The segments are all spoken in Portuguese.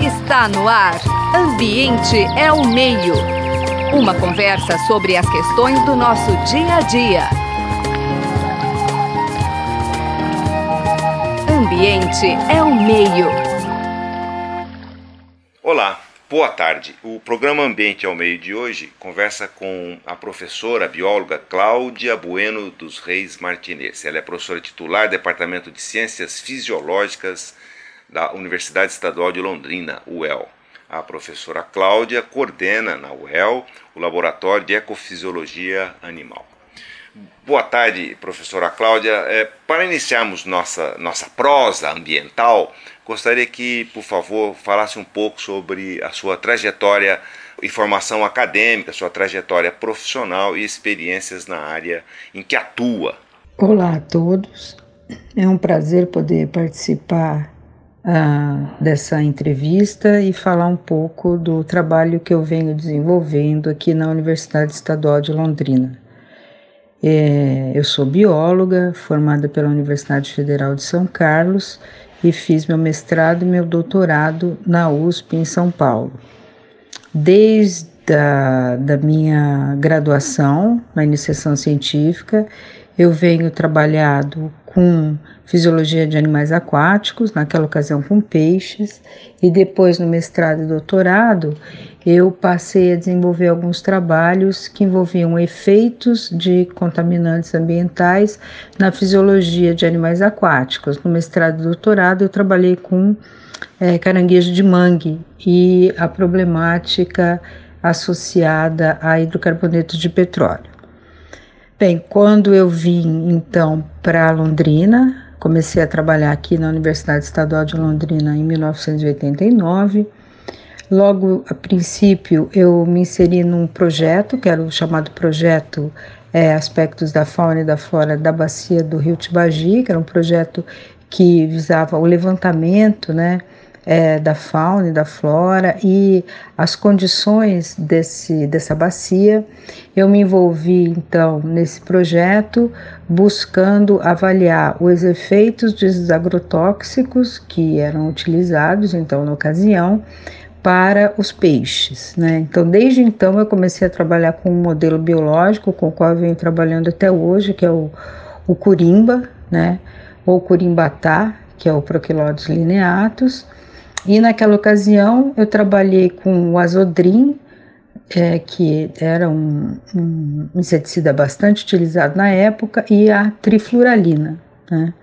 Está no ar. Ambiente é o meio. Uma conversa sobre as questões do nosso dia a dia. Ambiente é o meio. Olá, boa tarde. O programa Ambiente ao Meio de hoje conversa com a professora bióloga Cláudia Bueno dos Reis Martinez. Ela é professora titular do Departamento de Ciências Fisiológicas da Universidade Estadual de Londrina, UEL. A professora Cláudia coordena na UEL o Laboratório de Ecofisiologia Animal. Boa tarde, professora Cláudia. É, para iniciarmos nossa, nossa prosa ambiental, gostaria que, por favor, falasse um pouco sobre a sua trajetória e formação acadêmica, sua trajetória profissional e experiências na área em que atua. Olá a todos. É um prazer poder participar ah, dessa entrevista e falar um pouco do trabalho que eu venho desenvolvendo aqui na Universidade Estadual de Londrina. É, eu sou bióloga, formada pela Universidade Federal de São Carlos e fiz meu mestrado e meu doutorado na USP em São Paulo. Desde a da minha graduação na iniciação científica, eu venho trabalhado com fisiologia de animais aquáticos, naquela ocasião com peixes, e depois no mestrado e doutorado eu passei a desenvolver alguns trabalhos que envolviam efeitos de contaminantes ambientais na fisiologia de animais aquáticos. No mestrado e doutorado eu trabalhei com é, caranguejo de mangue e a problemática associada a hidrocarbonetos de petróleo. Bem, quando eu vim então para Londrina, comecei a trabalhar aqui na Universidade Estadual de Londrina em 1989. Logo a princípio eu me inseri num projeto, que era o chamado projeto é, Aspectos da Fauna e da Flora da Bacia do Rio Tibagi, que era um projeto que visava o levantamento, né, é, da fauna e da flora e as condições desse, dessa bacia. Eu me envolvi então nesse projeto buscando avaliar os efeitos dos agrotóxicos que eram utilizados então na ocasião para os peixes. Né? Então, desde então, eu comecei a trabalhar com um modelo biológico com o qual venho trabalhando até hoje, que é o, o curimba, né? ou curimbatá, que é o Proquilodes lineatus, e naquela ocasião eu trabalhei com o azodrim, é, que era um, um, inseticida bastante utilizado na época, e a trifluralina. Né?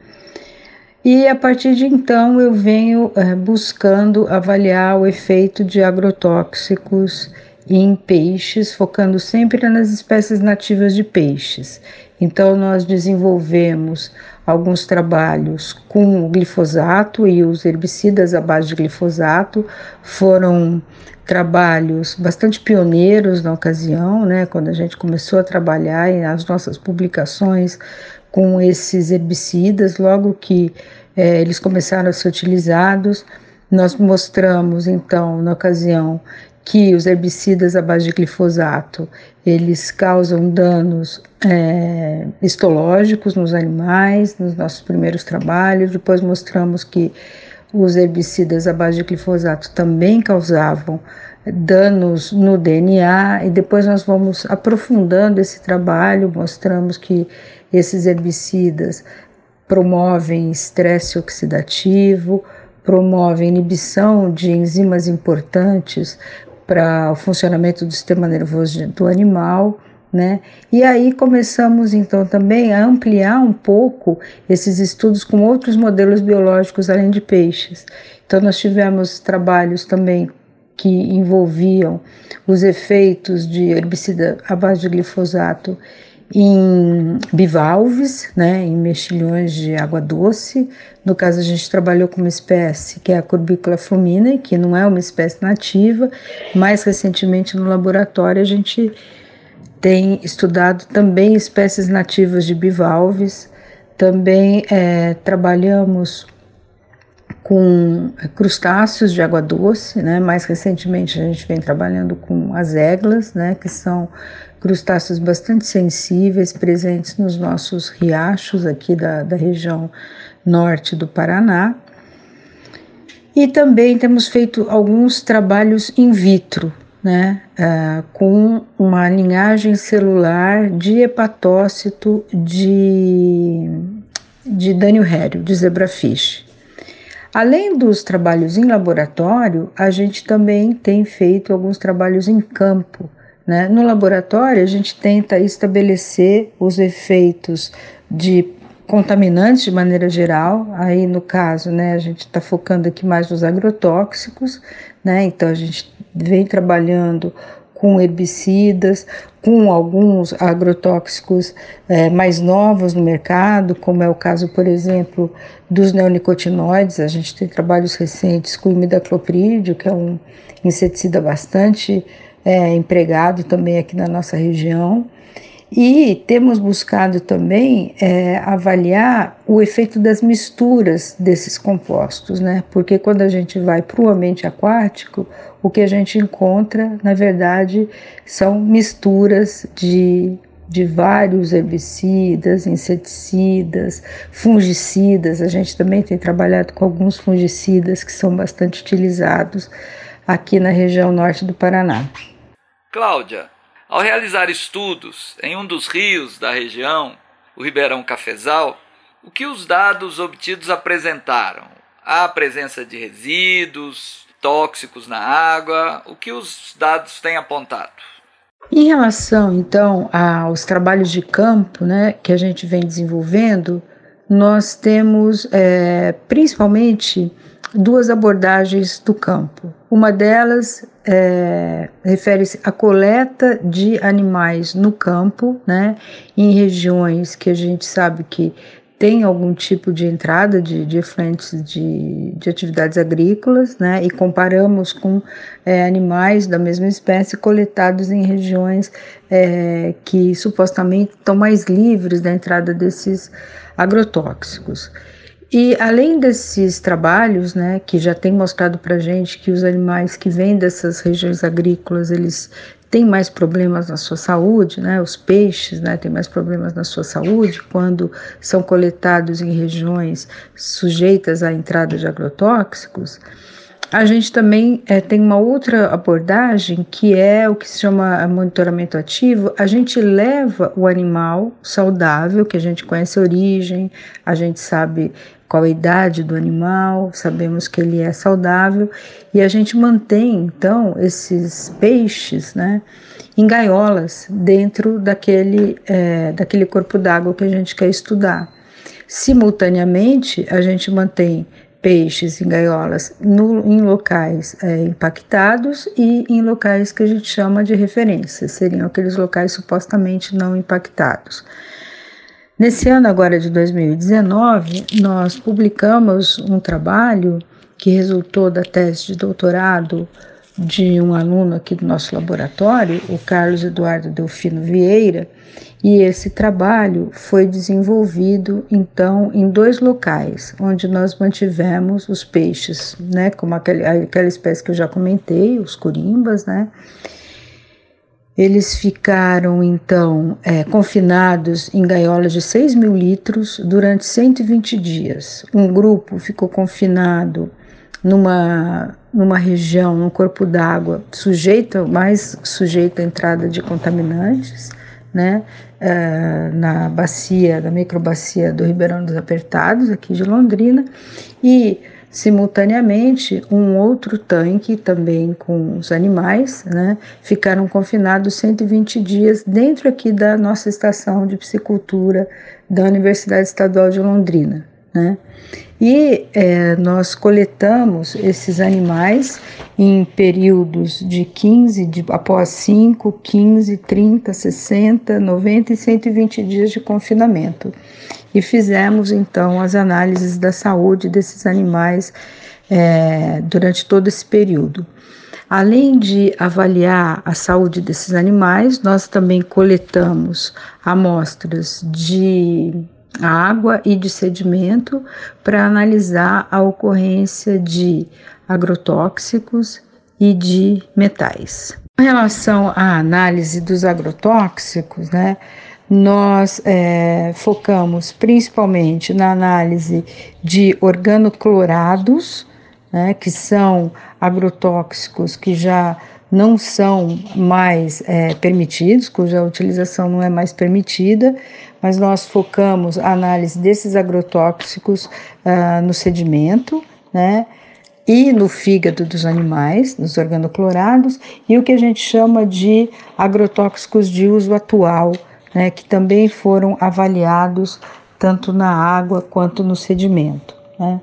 E a partir de então eu venho é, buscando avaliar o efeito de agrotóxicos em peixes, focando sempre nas espécies nativas de peixes. Então, nós desenvolvemos alguns trabalhos com glifosato e os herbicidas à base de glifosato. Foram trabalhos bastante pioneiros na ocasião, né, quando a gente começou a trabalhar e as nossas publicações com esses herbicidas, logo que é, eles começaram a ser utilizados. Nós mostramos, então, na ocasião, que os herbicidas à base de glifosato eles causam danos é, histológicos nos animais, nos nossos primeiros trabalhos. Depois mostramos que os herbicidas à base de glifosato também causavam danos no DNA e depois nós vamos aprofundando esse trabalho, mostramos que esses herbicidas promovem estresse oxidativo, promovem inibição de enzimas importantes para o funcionamento do sistema nervoso do animal, né? E aí começamos então também a ampliar um pouco esses estudos com outros modelos biológicos além de peixes. Então nós tivemos trabalhos também que envolviam os efeitos de herbicida à base de glifosato em bivalves, né, em mexilhões de água doce. No caso, a gente trabalhou com uma espécie que é a Corbicula flumina, que não é uma espécie nativa. Mais recentemente, no laboratório, a gente tem estudado também espécies nativas de bivalves. Também é, trabalhamos com crustáceos de água doce, né? Mais recentemente a gente vem trabalhando com as eglas, né? Que são crustáceos bastante sensíveis, presentes nos nossos riachos aqui da, da região norte do Paraná. E também temos feito alguns trabalhos in vitro, né, uh, com uma linhagem celular de hepatócito de, de Daniel Hério, de zebrafish. Além dos trabalhos em laboratório, a gente também tem feito alguns trabalhos em campo. Né? No laboratório, a gente tenta estabelecer os efeitos de contaminantes de maneira geral. Aí, no caso, né, a gente está focando aqui mais nos agrotóxicos, né? Então, a gente vem trabalhando com herbicidas, com alguns agrotóxicos é, mais novos no mercado, como é o caso, por exemplo, dos neonicotinoides. A gente tem trabalhos recentes com o que é um inseticida bastante é, empregado também aqui na nossa região. E temos buscado também é, avaliar o efeito das misturas desses compostos, né? Porque quando a gente vai para o ambiente aquático, o que a gente encontra, na verdade, são misturas de, de vários herbicidas, inseticidas, fungicidas. A gente também tem trabalhado com alguns fungicidas que são bastante utilizados aqui na região norte do Paraná. Cláudia, ao realizar estudos em um dos rios da região, o Ribeirão Cafezal, o que os dados obtidos apresentaram? A presença de resíduos tóxicos na água? O que os dados têm apontado? Em relação, então, aos trabalhos de campo né, que a gente vem desenvolvendo, nós temos é, principalmente duas abordagens do campo. Uma delas é, refere-se à coleta de animais no campo, né, em regiões que a gente sabe que tem algum tipo de entrada de, de efluentes de, de atividades agrícolas, né, e comparamos com é, animais da mesma espécie coletados em regiões é, que supostamente estão mais livres da entrada desses agrotóxicos. E além desses trabalhos, né, que já tem mostrado para gente que os animais que vêm dessas regiões agrícolas eles têm mais problemas na sua saúde, né, os peixes, né, têm mais problemas na sua saúde quando são coletados em regiões sujeitas à entrada de agrotóxicos. A gente também é, tem uma outra abordagem que é o que se chama monitoramento ativo. A gente leva o animal saudável, que a gente conhece a origem, a gente sabe qual a idade do animal, sabemos que ele é saudável e a gente mantém então esses peixes, né, em gaiolas dentro daquele, é, daquele corpo d'água que a gente quer estudar. Simultaneamente, a gente mantém peixes em gaiolas no, em locais é, impactados e em locais que a gente chama de referência, seriam aqueles locais supostamente não impactados. Nesse ano agora de 2019, nós publicamos um trabalho que resultou da tese de doutorado de um aluno aqui do nosso laboratório, o Carlos Eduardo Delfino Vieira, e esse trabalho foi desenvolvido então em dois locais, onde nós mantivemos os peixes, né, como aquele, aquela espécie que eu já comentei, os curimbas, né, eles ficaram então é, confinados em gaiolas de 6 mil litros durante 120 dias. Um grupo ficou confinado numa, numa região, num corpo d'água sujeito, mais sujeito à entrada de contaminantes, né, é, na bacia, na microbacia do Ribeirão dos Apertados, aqui de Londrina, e Simultaneamente, um outro tanque, também com os animais, né, ficaram confinados 120 dias dentro aqui da nossa estação de piscicultura da Universidade Estadual de Londrina. Né? E é, nós coletamos esses animais em períodos de 15, de, após 5, 15, 30, 60, 90 e 120 dias de confinamento e fizemos então as análises da saúde desses animais é, durante todo esse período. Além de avaliar a saúde desses animais, nós também coletamos amostras de água e de sedimento para analisar a ocorrência de agrotóxicos e de metais. Em relação à análise dos agrotóxicos, né, nós é, focamos principalmente na análise de organoclorados, né, que são agrotóxicos que já não são mais é, permitidos, cuja utilização não é mais permitida, mas nós focamos a análise desses agrotóxicos uh, no sedimento, né? E no fígado dos animais, nos organoclorados, e o que a gente chama de agrotóxicos de uso atual, né, que também foram avaliados tanto na água quanto no sedimento. Né.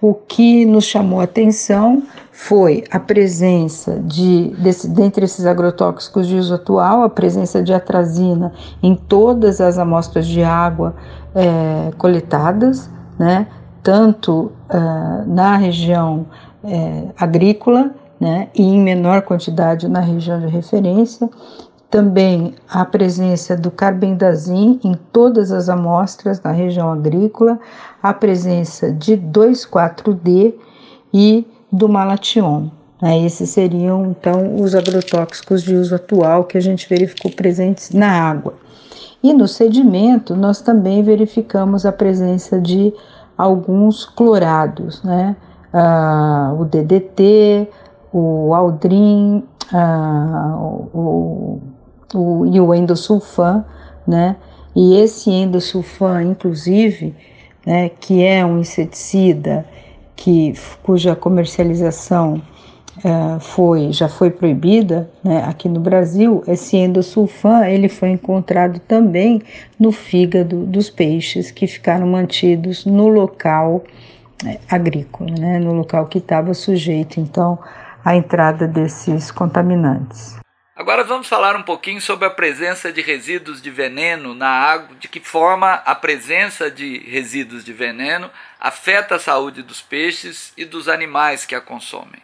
O que nos chamou a atenção foi a presença de, desse, dentre esses agrotóxicos de uso atual, a presença de atrazina em todas as amostras de água é, coletadas, né, tanto uh, na região é, agrícola né, e em menor quantidade na região de referência, também a presença do carbendazim em todas as amostras na região agrícola, a presença de 2,4-D e do malation. Né? Esses seriam então os agrotóxicos de uso atual que a gente verificou presentes na água. E no sedimento, nós também verificamos a presença de alguns clorados, né? Ah, o DDT, o aldrin, ah, o o, e o endosulfan, né? E esse endosulfan, inclusive, né, que é um inseticida que, cuja comercialização uh, foi, já foi proibida né, aqui no Brasil, esse endosulfan ele foi encontrado também no fígado dos peixes que ficaram mantidos no local é, agrícola, né, no local que estava sujeito então à entrada desses contaminantes. Agora vamos falar um pouquinho sobre a presença de resíduos de veneno na água, de que forma a presença de resíduos de veneno afeta a saúde dos peixes e dos animais que a consomem.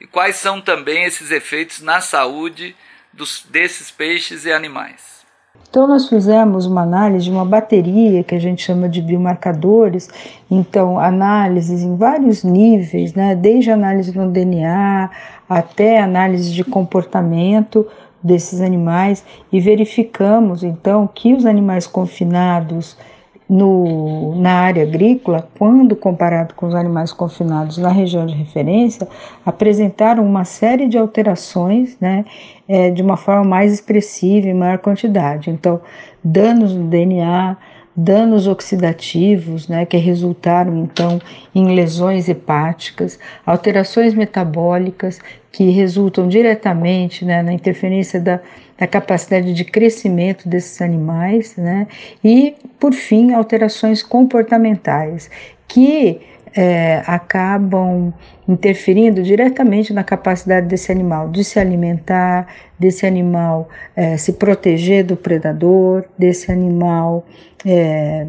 E quais são também esses efeitos na saúde dos, desses peixes e animais. Então, nós fizemos uma análise de uma bateria que a gente chama de biomarcadores, então, análises em vários níveis, né, desde análise no DNA até análise de comportamento desses animais, e verificamos então que os animais confinados no, na área agrícola, quando comparado com os animais confinados na região de referência, apresentaram uma série de alterações né, é, de uma forma mais expressiva em maior quantidade. Então, danos no DNA, danos oxidativos, né, que resultaram então em lesões hepáticas, alterações metabólicas que resultam diretamente né, na interferência da, da capacidade de crescimento desses animais, né, e por fim alterações comportamentais que é, acabam interferindo diretamente na capacidade desse animal de se alimentar, desse animal é, se proteger do predador, desse animal é,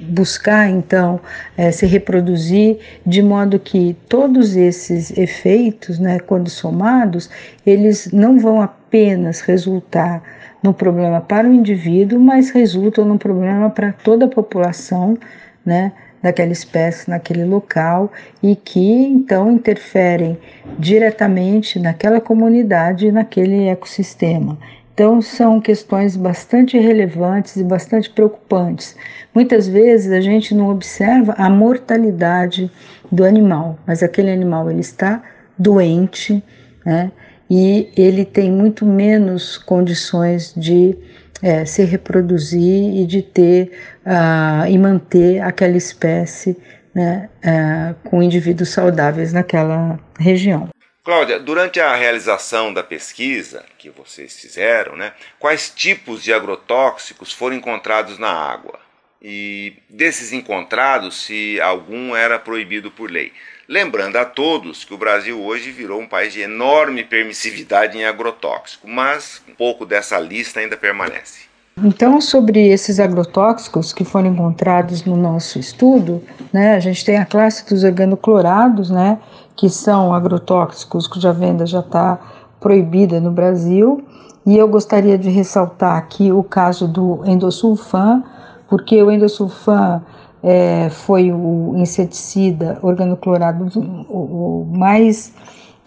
buscar então é, se reproduzir de modo que todos esses efeitos, né, quando somados, eles não vão apenas resultar no problema para o indivíduo, mas resultam no problema para toda a população, né, daquela espécie naquele local e que então interferem diretamente naquela comunidade e naquele ecossistema. Então, são questões bastante relevantes e bastante preocupantes. Muitas vezes a gente não observa a mortalidade do animal, mas aquele animal ele está doente, né? E ele tem muito menos condições de é, se reproduzir e de ter uh, e manter aquela espécie né, uh, com indivíduos saudáveis naquela região. Cláudia, durante a realização da pesquisa que vocês fizeram, né, quais tipos de agrotóxicos foram encontrados na água? E desses encontrados, se algum era proibido por lei? Lembrando a todos que o Brasil hoje virou um país de enorme permissividade em agrotóxico, mas um pouco dessa lista ainda permanece. Então, sobre esses agrotóxicos que foram encontrados no nosso estudo, né, a gente tem a classe dos organoclorados, né, que são agrotóxicos cuja venda já está proibida no Brasil, e eu gostaria de ressaltar aqui o caso do endosulfan, porque o endosulfan é, foi o inseticida organoclorado o, o mais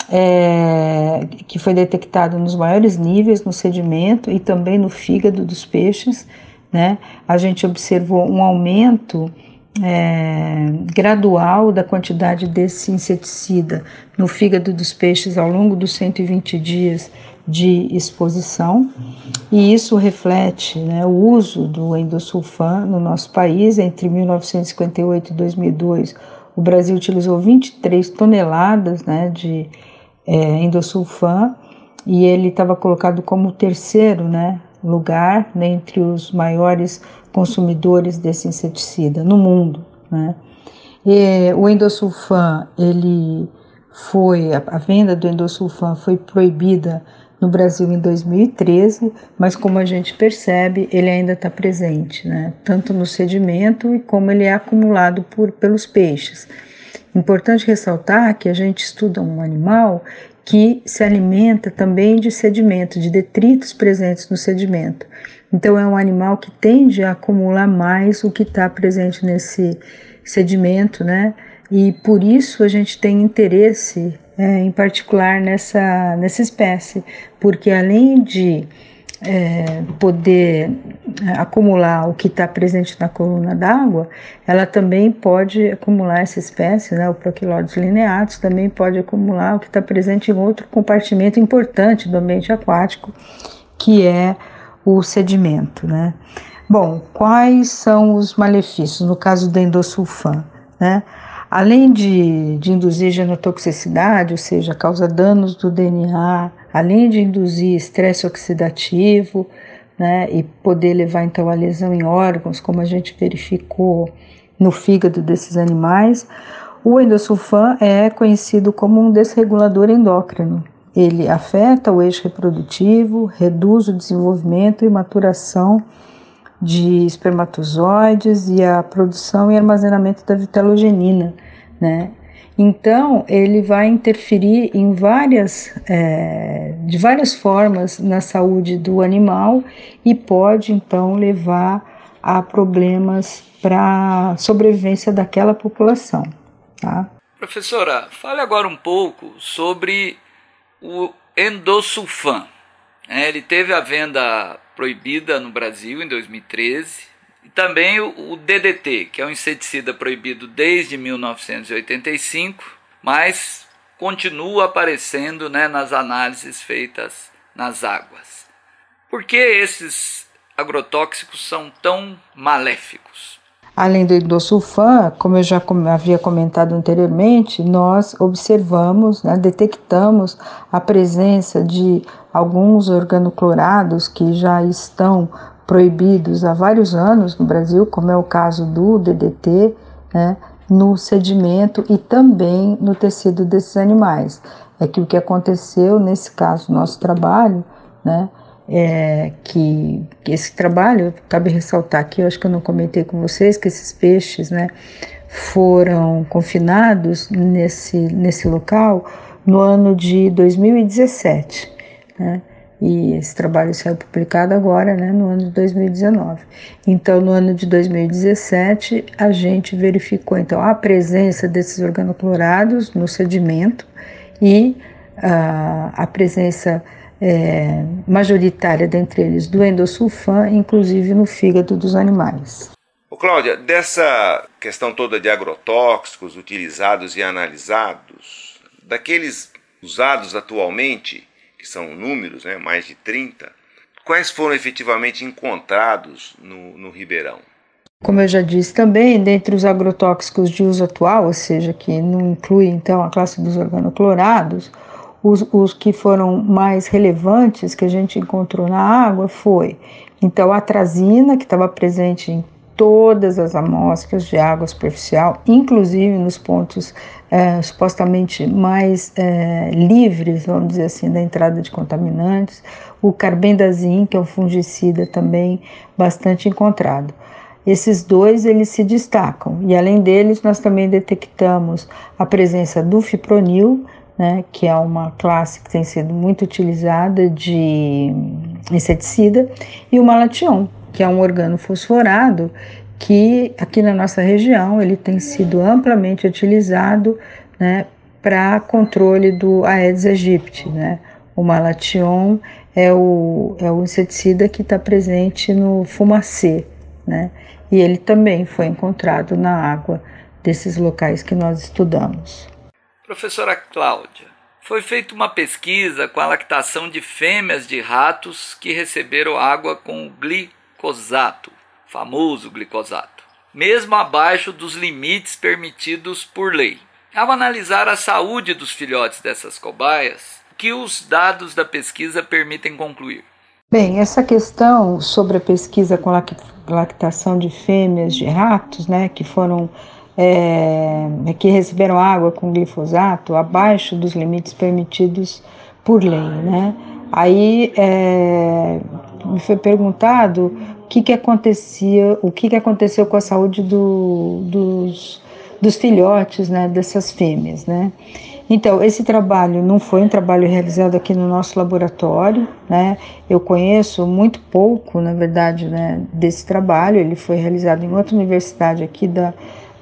é, que foi detectado nos maiores níveis no sedimento e também no fígado dos peixes. Né? A gente observou um aumento é, gradual da quantidade desse inseticida no fígado dos peixes ao longo dos 120 dias de exposição, e isso reflete né, o uso do endosulfan no nosso país. Entre 1958 e 2002, o Brasil utilizou 23 toneladas né, de é, endosulfan e ele estava colocado como terceiro né, lugar né, entre os maiores consumidores desse inseticida no mundo. Né? E o endosulfan, ele foi, a, a venda do endosulfan foi proibida no Brasil em 2013, mas como a gente percebe, ele ainda está presente, né? tanto no sedimento e como ele é acumulado por, pelos peixes. Importante ressaltar que a gente estuda um animal que se alimenta também de sedimento, de detritos presentes no sedimento. Então, é um animal que tende a acumular mais o que está presente nesse sedimento, né? E por isso a gente tem interesse é, em particular nessa, nessa espécie, porque além de é, poder é, acumular o que está presente na coluna d'água, ela também pode acumular essa espécie, né, o Proquilodes lineatus, também pode acumular o que está presente em outro compartimento importante do ambiente aquático, que é o sedimento. Né. Bom, quais são os malefícios no caso do endosulfan? Né? Além de, de induzir genotoxicidade, ou seja, causa danos do DNA, além de induzir estresse oxidativo, né, e poder levar então a lesão em órgãos, como a gente verificou no fígado desses animais, o endosulfan é conhecido como um desregulador endócrino. Ele afeta o eixo reprodutivo, reduz o desenvolvimento e maturação de espermatozoides e a produção e armazenamento da vitelogenina, né? Então ele vai interferir em várias, é, de várias formas na saúde do animal e pode então levar a problemas para a sobrevivência daquela população. Tá? Professora, fale agora um pouco sobre o endosulfan. É, ele teve a venda proibida no Brasil em 2013. Também o, o DDT, que é um inseticida proibido desde 1985, mas continua aparecendo né, nas análises feitas nas águas. Por que esses agrotóxicos são tão maléficos? Além do endosulfan, como eu já havia comentado anteriormente, nós observamos, né, detectamos a presença de alguns organoclorados que já estão proibidos há vários anos no Brasil, como é o caso do DDT, né, no sedimento e também no tecido desses animais. É que o que aconteceu nesse caso, nosso trabalho, né, é que, esse trabalho, cabe ressaltar aqui, eu acho que eu não comentei com vocês, que esses peixes, né, foram confinados nesse, nesse local no ano de 2017 né? E esse trabalho saiu publicado agora, né, no ano de 2019. Então, no ano de 2017, a gente verificou então a presença desses organoclorados no sedimento e uh, a presença é, majoritária dentre eles do endosulfan, inclusive no fígado dos animais. Ô Cláudia, dessa questão toda de agrotóxicos utilizados e analisados, daqueles usados atualmente, são números, né, mais de 30, quais foram efetivamente encontrados no, no Ribeirão? Como eu já disse também, dentre os agrotóxicos de uso atual, ou seja, que não inclui então a classe dos organoclorados, os, os que foram mais relevantes que a gente encontrou na água foi então a atrazina, que estava presente em todas as amostras de água superficial, inclusive nos pontos é, supostamente mais é, livres, vamos dizer assim, da entrada de contaminantes, o carbendazim, que é um fungicida também bastante encontrado. Esses dois eles se destacam. E além deles nós também detectamos a presença do fipronil, né, que é uma classe que tem sido muito utilizada de inseticida, e o malation, que é um organo fosforado que aqui na nossa região ele tem sido amplamente utilizado né, para controle do Aedes aegypti. Né? O malation é o, é o inseticida que está presente no fumacê, né? E ele também foi encontrado na água desses locais que nós estudamos. Professora Cláudia, foi feita uma pesquisa com a lactação de fêmeas de ratos que receberam água com glicosato, famoso glicosato, mesmo abaixo dos limites permitidos por lei. Ao analisar a saúde dos filhotes dessas cobaias, o que os dados da pesquisa permitem concluir? Bem, essa questão sobre a pesquisa com lactação de fêmeas de ratos, né, que foram é, que receberam água com glifosato abaixo dos limites permitidos por lei, né? Aí é, me foi perguntado o que, que acontecia, o que, que aconteceu com a saúde do, dos, dos filhotes, né, dessas fêmeas, né? Então, esse trabalho não foi um trabalho realizado aqui no nosso laboratório, né? Eu conheço muito pouco, na verdade, né, desse trabalho. Ele foi realizado em outra universidade aqui da,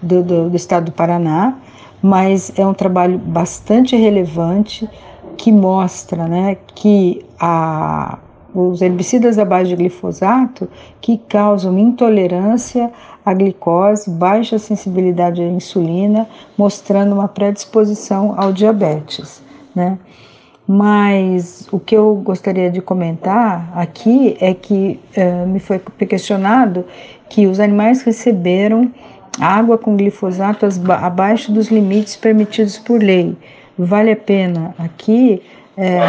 do, do, do estado do Paraná, mas é um trabalho bastante relevante que mostra, né, que a, os herbicidas à base de glifosato que causam intolerância à glicose, baixa sensibilidade à insulina, mostrando uma predisposição ao diabetes, né? Mas o que eu gostaria de comentar aqui é que uh, me foi questionado que os animais receberam água com glifosato abaixo dos limites permitidos por lei. Vale a pena aqui é,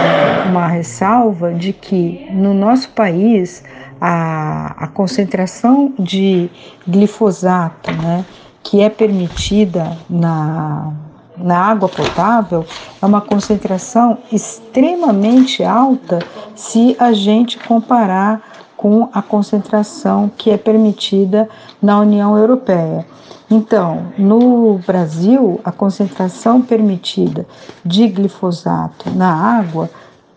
uma ressalva de que no nosso país a, a concentração de glifosato né, que é permitida na, na água potável é uma concentração extremamente alta se a gente comparar com a concentração que é permitida na União Europeia. Então, no Brasil, a concentração permitida de glifosato na água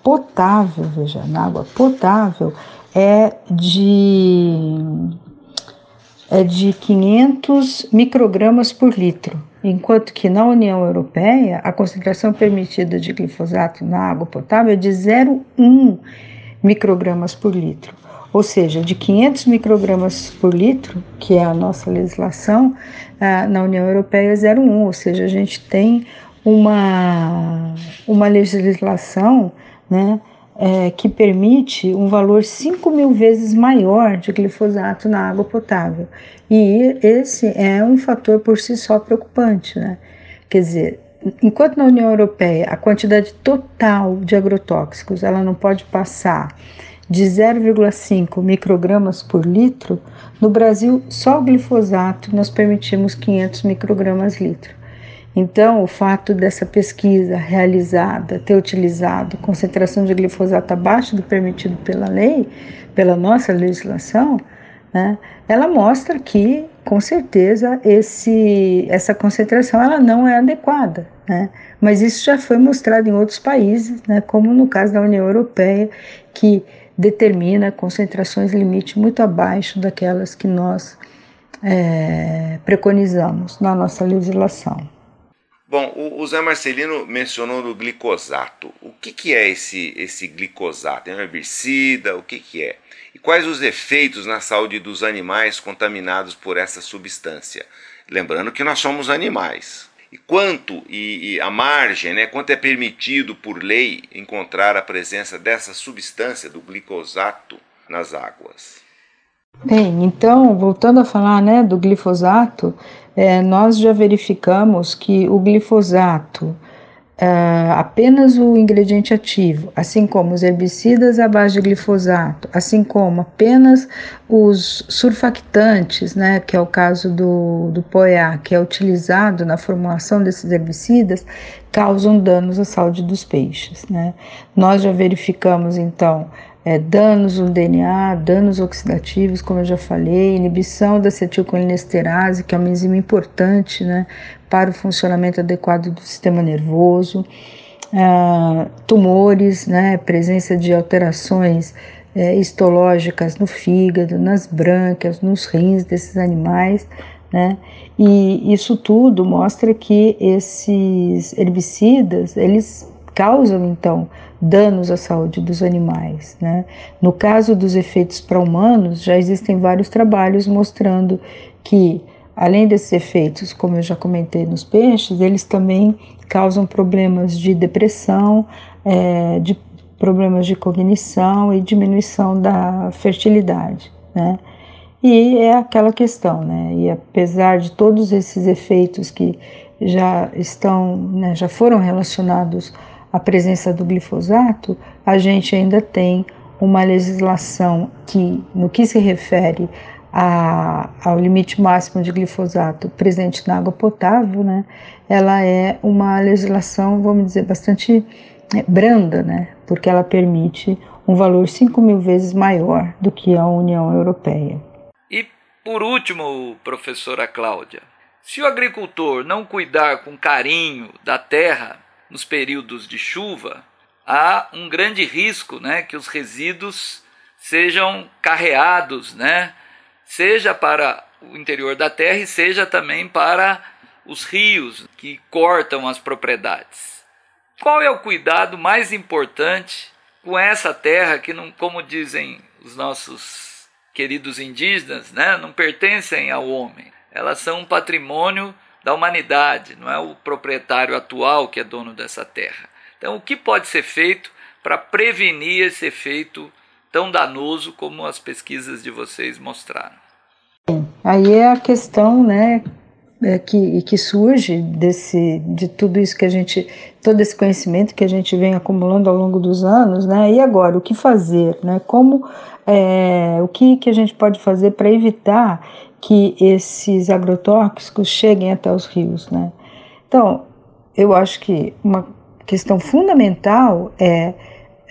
potável, veja, na água potável é de é de 500 microgramas por litro, enquanto que na União Europeia a concentração permitida de glifosato na água potável é de 0,1 microgramas por litro ou seja, de 500 microgramas por litro, que é a nossa legislação, ah, na União Europeia é 0,1, ou seja, a gente tem uma, uma legislação né, é, que permite um valor 5 mil vezes maior de glifosato na água potável. E esse é um fator por si só preocupante. Né? Quer dizer, enquanto na União Europeia a quantidade total de agrotóxicos ela não pode passar de 0,5 microgramas por litro, no Brasil só o glifosato nós permitimos 500 microgramas litro. Então, o fato dessa pesquisa realizada ter utilizado concentração de glifosato abaixo do permitido pela lei, pela nossa legislação, né, ela mostra que, com certeza, esse, essa concentração ela não é adequada. Né? Mas isso já foi mostrado em outros países, né, como no caso da União Europeia, que determina concentrações limite muito abaixo daquelas que nós é, preconizamos na nossa legislação. Bom, o, Zé Marcelino mencionou no glicosato. O que, que é esse, esse glicosato? É um herbicida? O que, que é? E quais os efeitos na saúde dos animais contaminados por essa substância? Lembrando que nós somos animais e quanto e, e, a margem, né, quanto é permitido por lei encontrar a presença dessa substância do glicosato nas águas. Bem, então, voltando a falar né, do glifosato, é, nós já verificamos que o glifosato uh, apenas o ingrediente ativo, assim como os herbicidas à base de glifosato, assim como apenas os surfactantes, né, que é o caso do, do POEA, que é utilizado na formulação desses herbicidas, causam danos à saúde dos peixes. Né. Nós já verificamos então é, danos no DNA, danos oxidativos, como eu já falei, inibição da acetilcolinesterase, que é uma enzima importante né, para o funcionamento adequado do sistema nervoso, uh, tumores, né, presença de alterações é, histológicas no fígado, nas brânquias, nos rins desses animais, né? E isso tudo mostra que esses herbicidas, eles causam então danos à saúde dos animais. Né? No caso dos efeitos para humanos, já existem vários trabalhos mostrando que, além desses efeitos, como eu já comentei nos peixes, eles também causam problemas de depressão, é, de problemas de cognição e diminuição da fertilidade. Né? E é aquela questão, né? E apesar de todos esses efeitos que já estão, né, já foram relacionados à presença do glifosato, a gente ainda tem uma legislação que, no que se refere a, ao limite máximo de glifosato presente na água potável, né, ela é uma legislação, vamos dizer, bastante é, branda, né, porque ela permite um valor 5 mil vezes maior do que a União Europeia. Por último, professora Cláudia, se o agricultor não cuidar com carinho da terra nos períodos de chuva, há um grande risco né, que os resíduos sejam carreados, né, seja para o interior da terra e seja também para os rios que cortam as propriedades. Qual é o cuidado mais importante com essa terra que, não, como dizem os nossos queridos indígenas, né, não pertencem ao homem. Elas são um patrimônio da humanidade, não é o proprietário atual que é dono dessa terra. Então, o que pode ser feito para prevenir esse efeito tão danoso como as pesquisas de vocês mostraram? Aí é a questão, né, é, que, que surge desse, de tudo isso que a gente, todo esse conhecimento que a gente vem acumulando ao longo dos anos, né? E agora, o que fazer, né? Como, é, o que, que a gente pode fazer para evitar que esses agrotóxicos cheguem até os rios, né? Então, eu acho que uma questão fundamental é,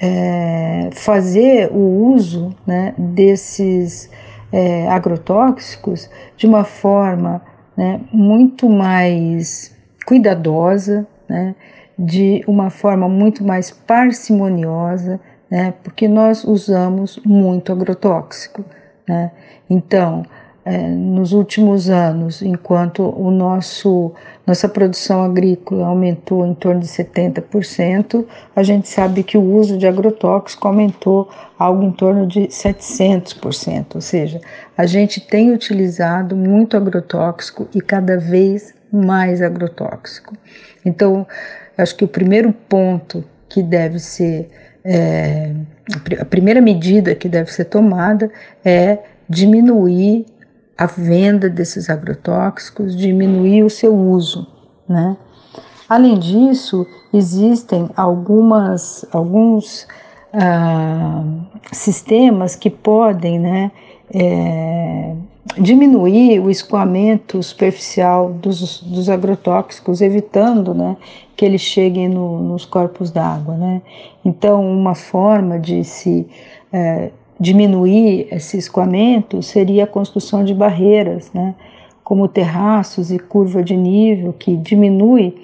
é fazer o uso né, desses é, agrotóxicos de uma forma né, muito mais cuidadosa, né, de uma forma muito mais parcimoniosa, né, porque nós usamos muito agrotóxico. Né? Então, nos últimos anos, enquanto o nosso nossa produção agrícola aumentou em torno de 70%, a gente sabe que o uso de agrotóxico aumentou algo em torno de 700%, ou seja, a gente tem utilizado muito agrotóxico e cada vez mais agrotóxico. Então, acho que o primeiro ponto que deve ser é, a primeira medida que deve ser tomada é diminuir a venda desses agrotóxicos, diminuir o seu uso, né? Além disso, existem algumas, alguns ah, sistemas que podem né, é, diminuir o escoamento superficial dos, dos agrotóxicos, evitando né, que eles cheguem no, nos corpos d'água. Né? Então, uma forma de se é, diminuir esse escoamento seria a construção de barreiras, né, como terraços e curva de nível, que diminui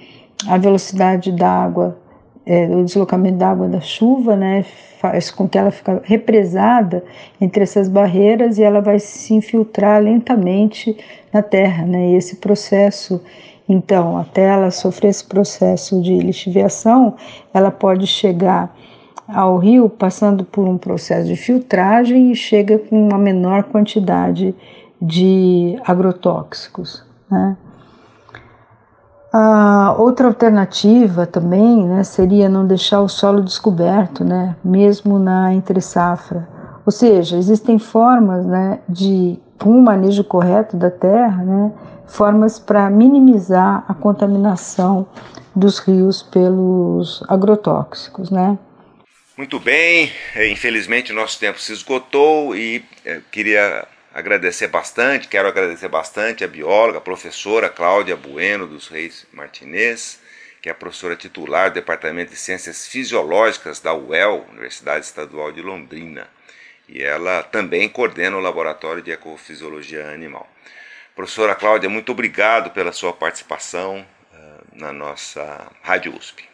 a velocidade da água, é, o deslocamento da água da chuva, né, faz com que ela fique represada entre essas barreiras e ela vai se infiltrar lentamente na terra. Né, e esse processo, então, até ela sofrer esse processo de lixiviação, ela pode chegar ao rio passando por um processo de filtragem e chega com uma menor quantidade de agrotóxicos. Né? Outra alternativa também né, seria não deixar o solo descoberto, né, mesmo na entre safra. Ou seja, existem formas né, de, com o manejo correto da terra, né, formas para minimizar a contaminação dos rios pelos agrotóxicos. Né? Muito bem, é, infelizmente nosso tempo se esgotou e é, queria agradecer bastante, quero agradecer bastante a bióloga, a professora Cláudia Bueno dos Reis Martinez, que é professora titular do Departamento de Ciências Fisiológicas da UEL, Universidade Estadual de Londrina, e ela também coordena o Laboratório de Ecofisiologia Animal. Professora Cláudia, muito obrigado pela sua participação uh, na nossa Rádio USP.